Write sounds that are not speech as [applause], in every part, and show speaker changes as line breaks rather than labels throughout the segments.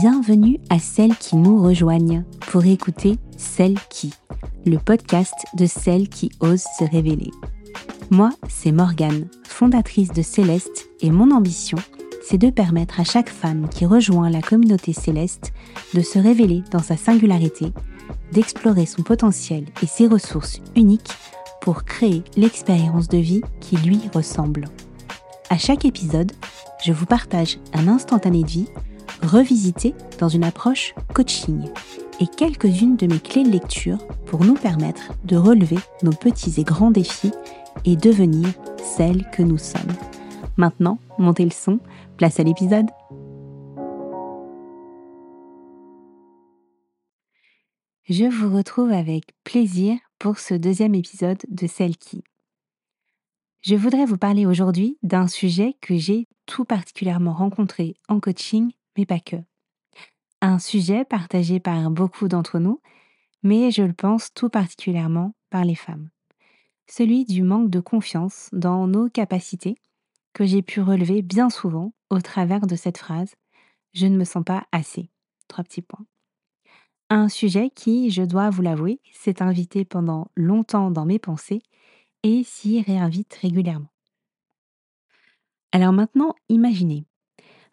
Bienvenue à celles qui nous rejoignent pour écouter Celles qui, le podcast de celles qui osent se révéler. Moi, c'est Morgane, fondatrice de Céleste, et mon ambition, c'est de permettre à chaque femme qui rejoint la communauté céleste de se révéler dans sa singularité, d'explorer son potentiel et ses ressources uniques pour créer l'expérience de vie qui lui ressemble. À chaque épisode, je vous partage un instantané de vie revisité dans une approche coaching et quelques-unes de mes clés de lecture pour nous permettre de relever nos petits et grands défis et devenir celles que nous sommes. Maintenant, montez le son, place à l'épisode. Je vous retrouve avec plaisir pour ce deuxième épisode de Celle qui. Je voudrais vous parler aujourd'hui d'un sujet que j'ai tout particulièrement rencontré en coaching, pas que. Un sujet partagé par beaucoup d'entre nous, mais je le pense tout particulièrement par les femmes. Celui du manque de confiance dans nos capacités que j'ai pu relever bien souvent au travers de cette phrase ⁇ Je ne me sens pas assez ⁇ Trois petits points. Un sujet qui, je dois vous l'avouer, s'est invité pendant longtemps dans mes pensées et s'y réinvite régulièrement. Alors maintenant, imaginez,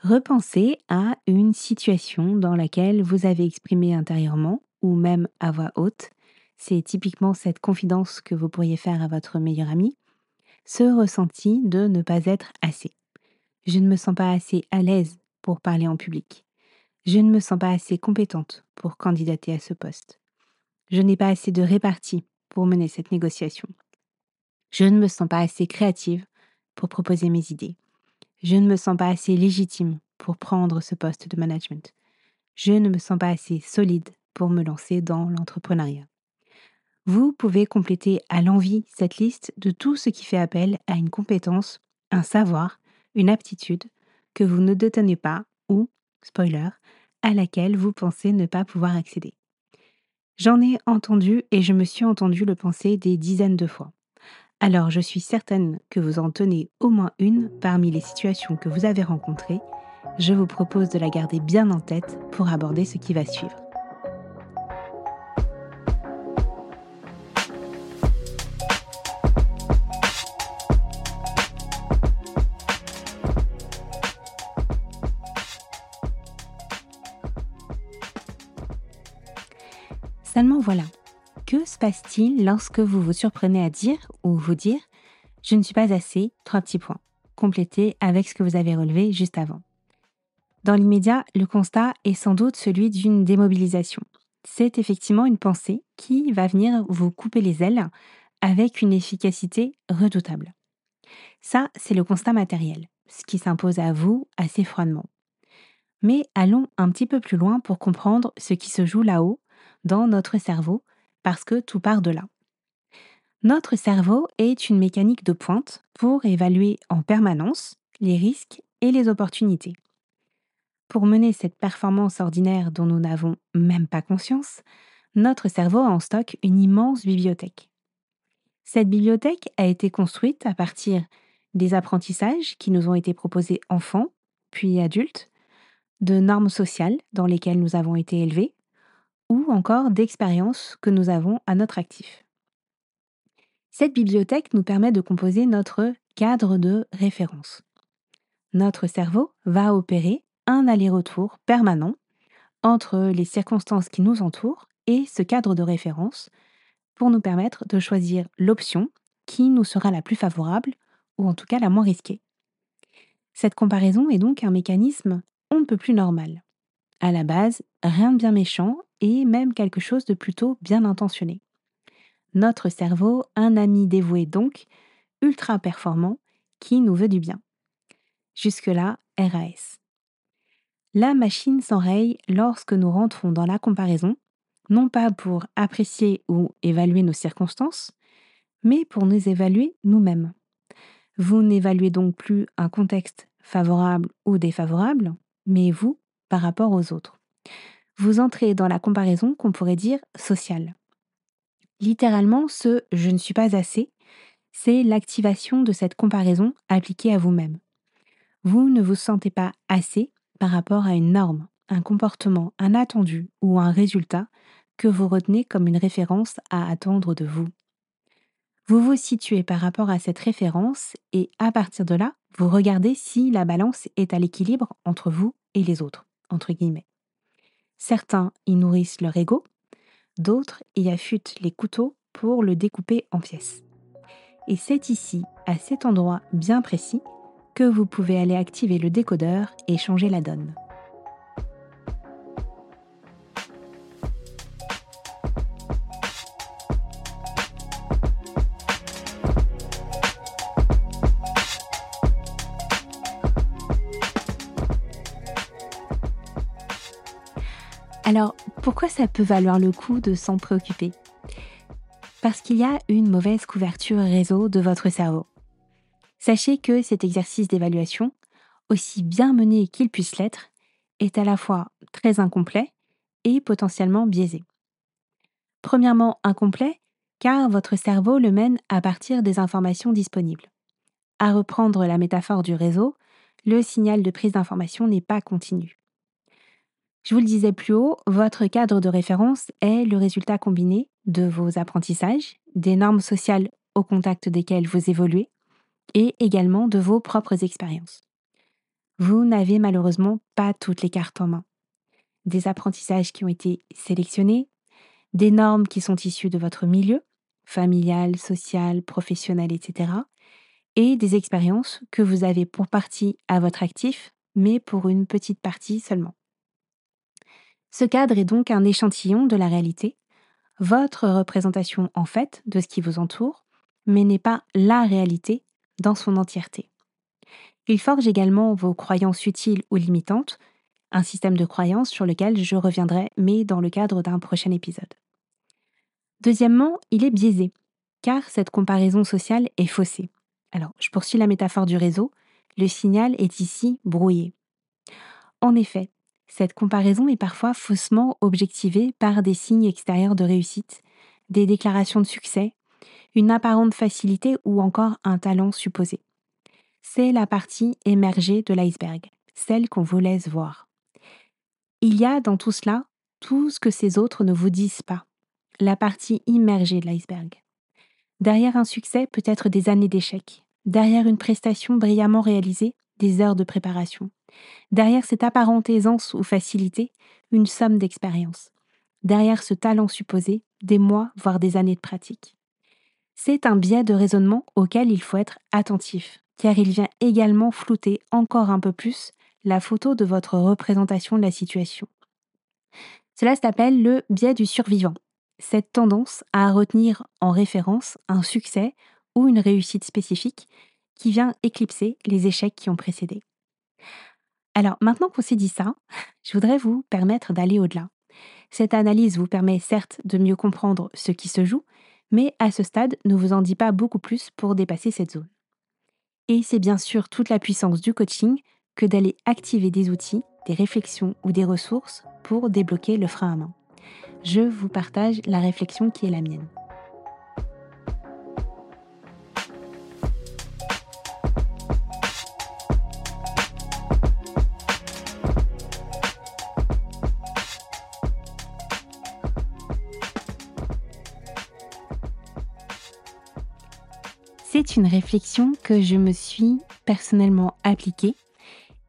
repensez à une situation dans laquelle vous avez exprimé intérieurement ou même à voix haute, c'est typiquement cette confidence que vous pourriez faire à votre meilleur ami, ce ressenti de ne pas être assez. Je ne me sens pas assez à l'aise pour parler en public. Je ne me sens pas assez compétente pour candidater à ce poste. Je n'ai pas assez de répartie pour mener cette négociation. Je ne me sens pas assez créative pour proposer mes idées. Je ne me sens pas assez légitime pour prendre ce poste de management. Je ne me sens pas assez solide pour me lancer dans l'entrepreneuriat. Vous pouvez compléter à l'envie cette liste de tout ce qui fait appel à une compétence, un savoir, une aptitude que vous ne détenez pas ou, spoiler, à laquelle vous pensez ne pas pouvoir accéder. J'en ai entendu et je me suis entendu le penser des dizaines de fois. Alors je suis certaine que vous en tenez au moins une parmi les situations que vous avez rencontrées. Je vous propose de la garder bien en tête pour aborder ce qui va suivre. Seulement voilà, se passe-t-il lorsque vous vous surprenez à dire ou vous dire je ne suis pas assez, trois petits points, complétés avec ce que vous avez relevé juste avant. Dans l'immédiat, le constat est sans doute celui d'une démobilisation. C'est effectivement une pensée qui va venir vous couper les ailes avec une efficacité redoutable. Ça, c'est le constat matériel, ce qui s'impose à vous assez froidement. Mais allons un petit peu plus loin pour comprendre ce qui se joue là-haut, dans notre cerveau, parce que tout part de là. Notre cerveau est une mécanique de pointe pour évaluer en permanence les risques et les opportunités. Pour mener cette performance ordinaire dont nous n'avons même pas conscience, notre cerveau a en stock une immense bibliothèque. Cette bibliothèque a été construite à partir des apprentissages qui nous ont été proposés enfants, puis adultes, de normes sociales dans lesquelles nous avons été élevés, ou encore d'expériences que nous avons à notre actif. Cette bibliothèque nous permet de composer notre cadre de référence. Notre cerveau va opérer un aller-retour permanent entre les circonstances qui nous entourent et ce cadre de référence pour nous permettre de choisir l'option qui nous sera la plus favorable ou en tout cas la moins risquée. Cette comparaison est donc un mécanisme on ne peut plus normal. À la base, rien de bien méchant et même quelque chose de plutôt bien intentionné. Notre cerveau, un ami dévoué donc, ultra performant, qui nous veut du bien. Jusque-là, RAS. La machine s'enraye lorsque nous rentrons dans la comparaison, non pas pour apprécier ou évaluer nos circonstances, mais pour nous évaluer nous-mêmes. Vous n'évaluez donc plus un contexte favorable ou défavorable, mais vous par rapport aux autres vous entrez dans la comparaison qu'on pourrait dire sociale. Littéralement, ce je ne suis pas assez, c'est l'activation de cette comparaison appliquée à vous-même. Vous ne vous sentez pas assez par rapport à une norme, un comportement, un attendu ou un résultat que vous retenez comme une référence à attendre de vous. Vous vous situez par rapport à cette référence et à partir de là, vous regardez si la balance est à l'équilibre entre vous et les autres, entre guillemets. Certains y nourrissent leur ego, d'autres y affûtent les couteaux pour le découper en pièces. Et c'est ici, à cet endroit bien précis, que vous pouvez aller activer le décodeur et changer la donne. Alors, pourquoi ça peut valoir le coup de s'en préoccuper? Parce qu'il y a une mauvaise couverture réseau de votre cerveau. Sachez que cet exercice d'évaluation, aussi bien mené qu'il puisse l'être, est à la fois très incomplet et potentiellement biaisé. Premièrement, incomplet, car votre cerveau le mène à partir des informations disponibles. À reprendre la métaphore du réseau, le signal de prise d'information n'est pas continu. Je vous le disais plus haut, votre cadre de référence est le résultat combiné de vos apprentissages, des normes sociales au contact desquelles vous évoluez, et également de vos propres expériences. Vous n'avez malheureusement pas toutes les cartes en main. Des apprentissages qui ont été sélectionnés, des normes qui sont issues de votre milieu, familial, social, professionnel, etc., et des expériences que vous avez pour partie à votre actif, mais pour une petite partie seulement. Ce cadre est donc un échantillon de la réalité, votre représentation en fait de ce qui vous entoure, mais n'est pas la réalité dans son entièreté. Il forge également vos croyances utiles ou limitantes, un système de croyances sur lequel je reviendrai, mais dans le cadre d'un prochain épisode. Deuxièmement, il est biaisé, car cette comparaison sociale est faussée. Alors, je poursuis la métaphore du réseau, le signal est ici brouillé. En effet, cette comparaison est parfois faussement objectivée par des signes extérieurs de réussite, des déclarations de succès, une apparente facilité ou encore un talent supposé. C'est la partie émergée de l'iceberg, celle qu'on vous laisse voir. Il y a dans tout cela tout ce que ces autres ne vous disent pas, la partie immergée de l'iceberg. Derrière un succès peut être des années d'échecs, derrière une prestation brillamment réalisée, des heures de préparation, Derrière cette apparente aisance ou facilité, une somme d'expérience. Derrière ce talent supposé, des mois, voire des années de pratique. C'est un biais de raisonnement auquel il faut être attentif, car il vient également flouter encore un peu plus la photo de votre représentation de la situation. Cela s'appelle le biais du survivant, cette tendance à retenir en référence un succès ou une réussite spécifique qui vient éclipser les échecs qui ont précédé. Alors maintenant qu'on s'est dit ça, je voudrais vous permettre d'aller au-delà. Cette analyse vous permet certes de mieux comprendre ce qui se joue, mais à ce stade ne vous en dit pas beaucoup plus pour dépasser cette zone. Et c'est bien sûr toute la puissance du coaching que d'aller activer des outils, des réflexions ou des ressources pour débloquer le frein à main. Je vous partage la réflexion qui est la mienne. Une réflexion que je me suis personnellement appliquée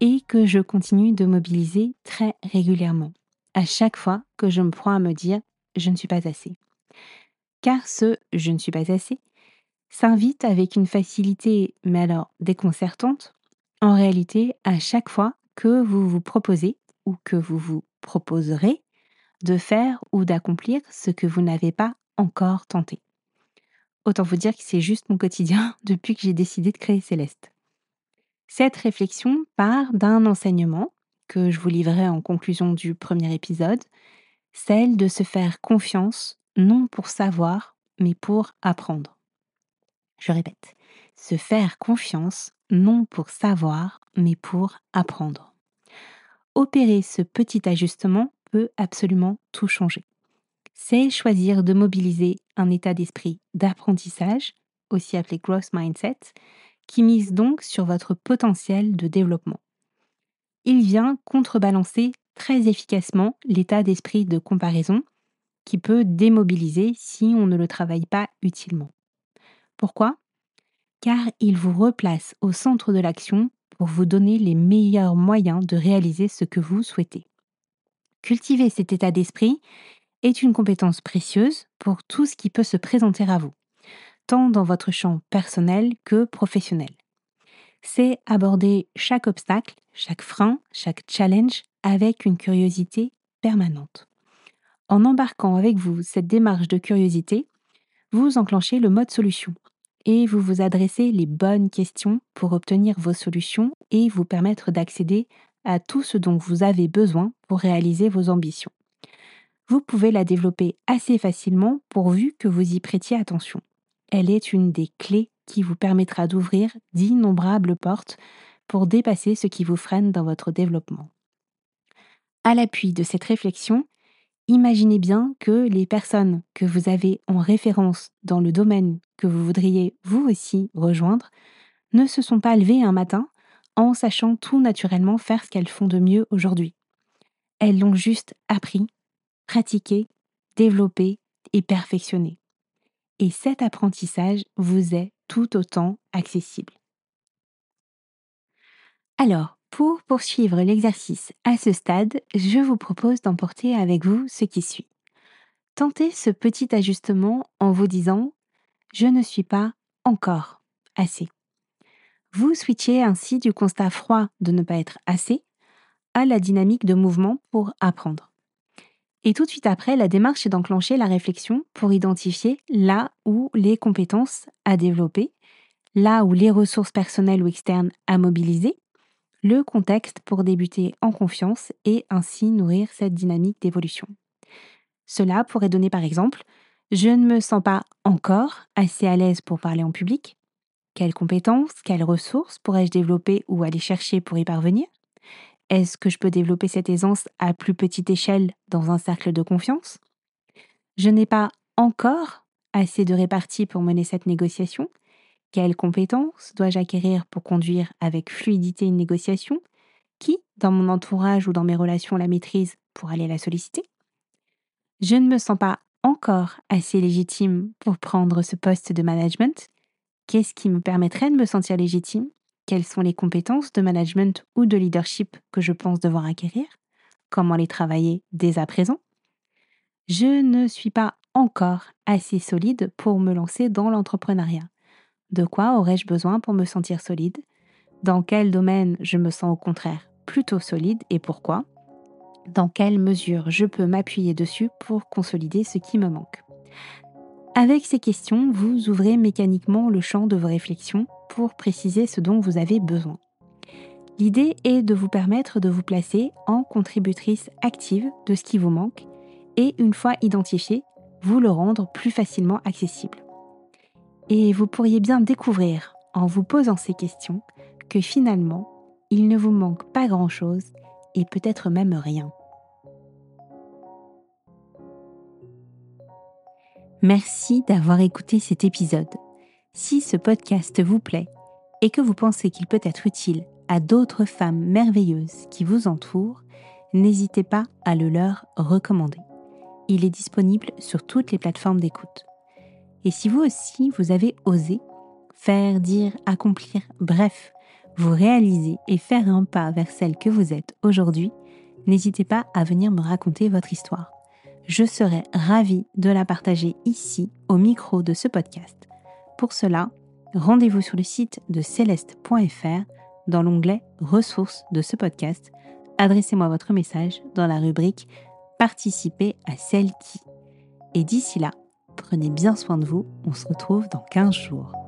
et que je continue de mobiliser très régulièrement, à chaque fois que je me prends à me dire je ne suis pas assez. Car ce je ne suis pas assez s'invite avec une facilité, mais alors déconcertante, en réalité à chaque fois que vous vous proposez ou que vous vous proposerez de faire ou d'accomplir ce que vous n'avez pas encore tenté. Autant vous dire que c'est juste mon quotidien [laughs] depuis que j'ai décidé de créer Céleste. Cette réflexion part d'un enseignement que je vous livrerai en conclusion du premier épisode, celle de se faire confiance non pour savoir, mais pour apprendre. Je répète, se faire confiance non pour savoir, mais pour apprendre. Opérer ce petit ajustement peut absolument tout changer c'est choisir de mobiliser un état d'esprit d'apprentissage, aussi appelé growth mindset, qui mise donc sur votre potentiel de développement. Il vient contrebalancer très efficacement l'état d'esprit de comparaison qui peut démobiliser si on ne le travaille pas utilement. Pourquoi? Car il vous replace au centre de l'action pour vous donner les meilleurs moyens de réaliser ce que vous souhaitez. Cultiver cet état d'esprit est une compétence précieuse pour tout ce qui peut se présenter à vous, tant dans votre champ personnel que professionnel. C'est aborder chaque obstacle, chaque frein, chaque challenge avec une curiosité permanente. En embarquant avec vous cette démarche de curiosité, vous enclenchez le mode solution et vous vous adressez les bonnes questions pour obtenir vos solutions et vous permettre d'accéder à tout ce dont vous avez besoin pour réaliser vos ambitions. Vous pouvez la développer assez facilement pourvu que vous y prêtiez attention. Elle est une des clés qui vous permettra d'ouvrir d'innombrables portes pour dépasser ce qui vous freine dans votre développement. À l'appui de cette réflexion, imaginez bien que les personnes que vous avez en référence dans le domaine que vous voudriez vous aussi rejoindre ne se sont pas levées un matin en sachant tout naturellement faire ce qu'elles font de mieux aujourd'hui. Elles l'ont juste appris, pratiqué, développé et perfectionné. Et cet apprentissage vous est tout autant accessible. Alors, pour poursuivre l'exercice à ce stade, je vous propose d'emporter avec vous ce qui suit. Tentez ce petit ajustement en vous disant ⁇ Je ne suis pas encore assez ⁇ Vous switchez ainsi du constat froid de ne pas être assez à la dynamique de mouvement pour apprendre. Et tout de suite après, la démarche est d'enclencher la réflexion pour identifier là où les compétences à développer, là où les ressources personnelles ou externes à mobiliser, le contexte pour débuter en confiance et ainsi nourrir cette dynamique d'évolution. Cela pourrait donner par exemple Je ne me sens pas encore assez à l'aise pour parler en public. Quelles compétences, quelles ressources pourrais-je développer ou aller chercher pour y parvenir? Est-ce que je peux développer cette aisance à plus petite échelle dans un cercle de confiance? Je n'ai pas encore assez de répartie pour mener cette négociation. Quelles compétences dois-je acquérir pour conduire avec fluidité une négociation? Qui, dans mon entourage ou dans mes relations, la maîtrise pour aller la solliciter? Je ne me sens pas encore assez légitime pour prendre ce poste de management. Qu'est-ce qui me permettrait de me sentir légitime? Quelles sont les compétences de management ou de leadership que je pense devoir acquérir? Comment les travailler dès à présent? Je ne suis pas encore assez solide pour me lancer dans l'entrepreneuriat. De quoi aurais-je besoin pour me sentir solide? Dans quel domaine je me sens au contraire plutôt solide et pourquoi? Dans quelle mesure je peux m'appuyer dessus pour consolider ce qui me manque? Avec ces questions, vous ouvrez mécaniquement le champ de vos réflexions pour préciser ce dont vous avez besoin. L'idée est de vous permettre de vous placer en contributrice active de ce qui vous manque et une fois identifié, vous le rendre plus facilement accessible. Et vous pourriez bien découvrir, en vous posant ces questions, que finalement, il ne vous manque pas grand-chose et peut-être même rien. Merci d'avoir écouté cet épisode. Si ce podcast vous plaît et que vous pensez qu'il peut être utile à d'autres femmes merveilleuses qui vous entourent, n'hésitez pas à le leur recommander. Il est disponible sur toutes les plateformes d'écoute. Et si vous aussi, vous avez osé faire, dire, accomplir, bref, vous réaliser et faire un pas vers celle que vous êtes aujourd'hui, n'hésitez pas à venir me raconter votre histoire. Je serai ravie de la partager ici au micro de ce podcast. Pour cela, rendez-vous sur le site de céleste.fr dans l'onglet Ressources de ce podcast. Adressez-moi votre message dans la rubrique Participer à celle qui. Et d'ici là, Prenez bien soin de vous. On se retrouve dans 15 jours.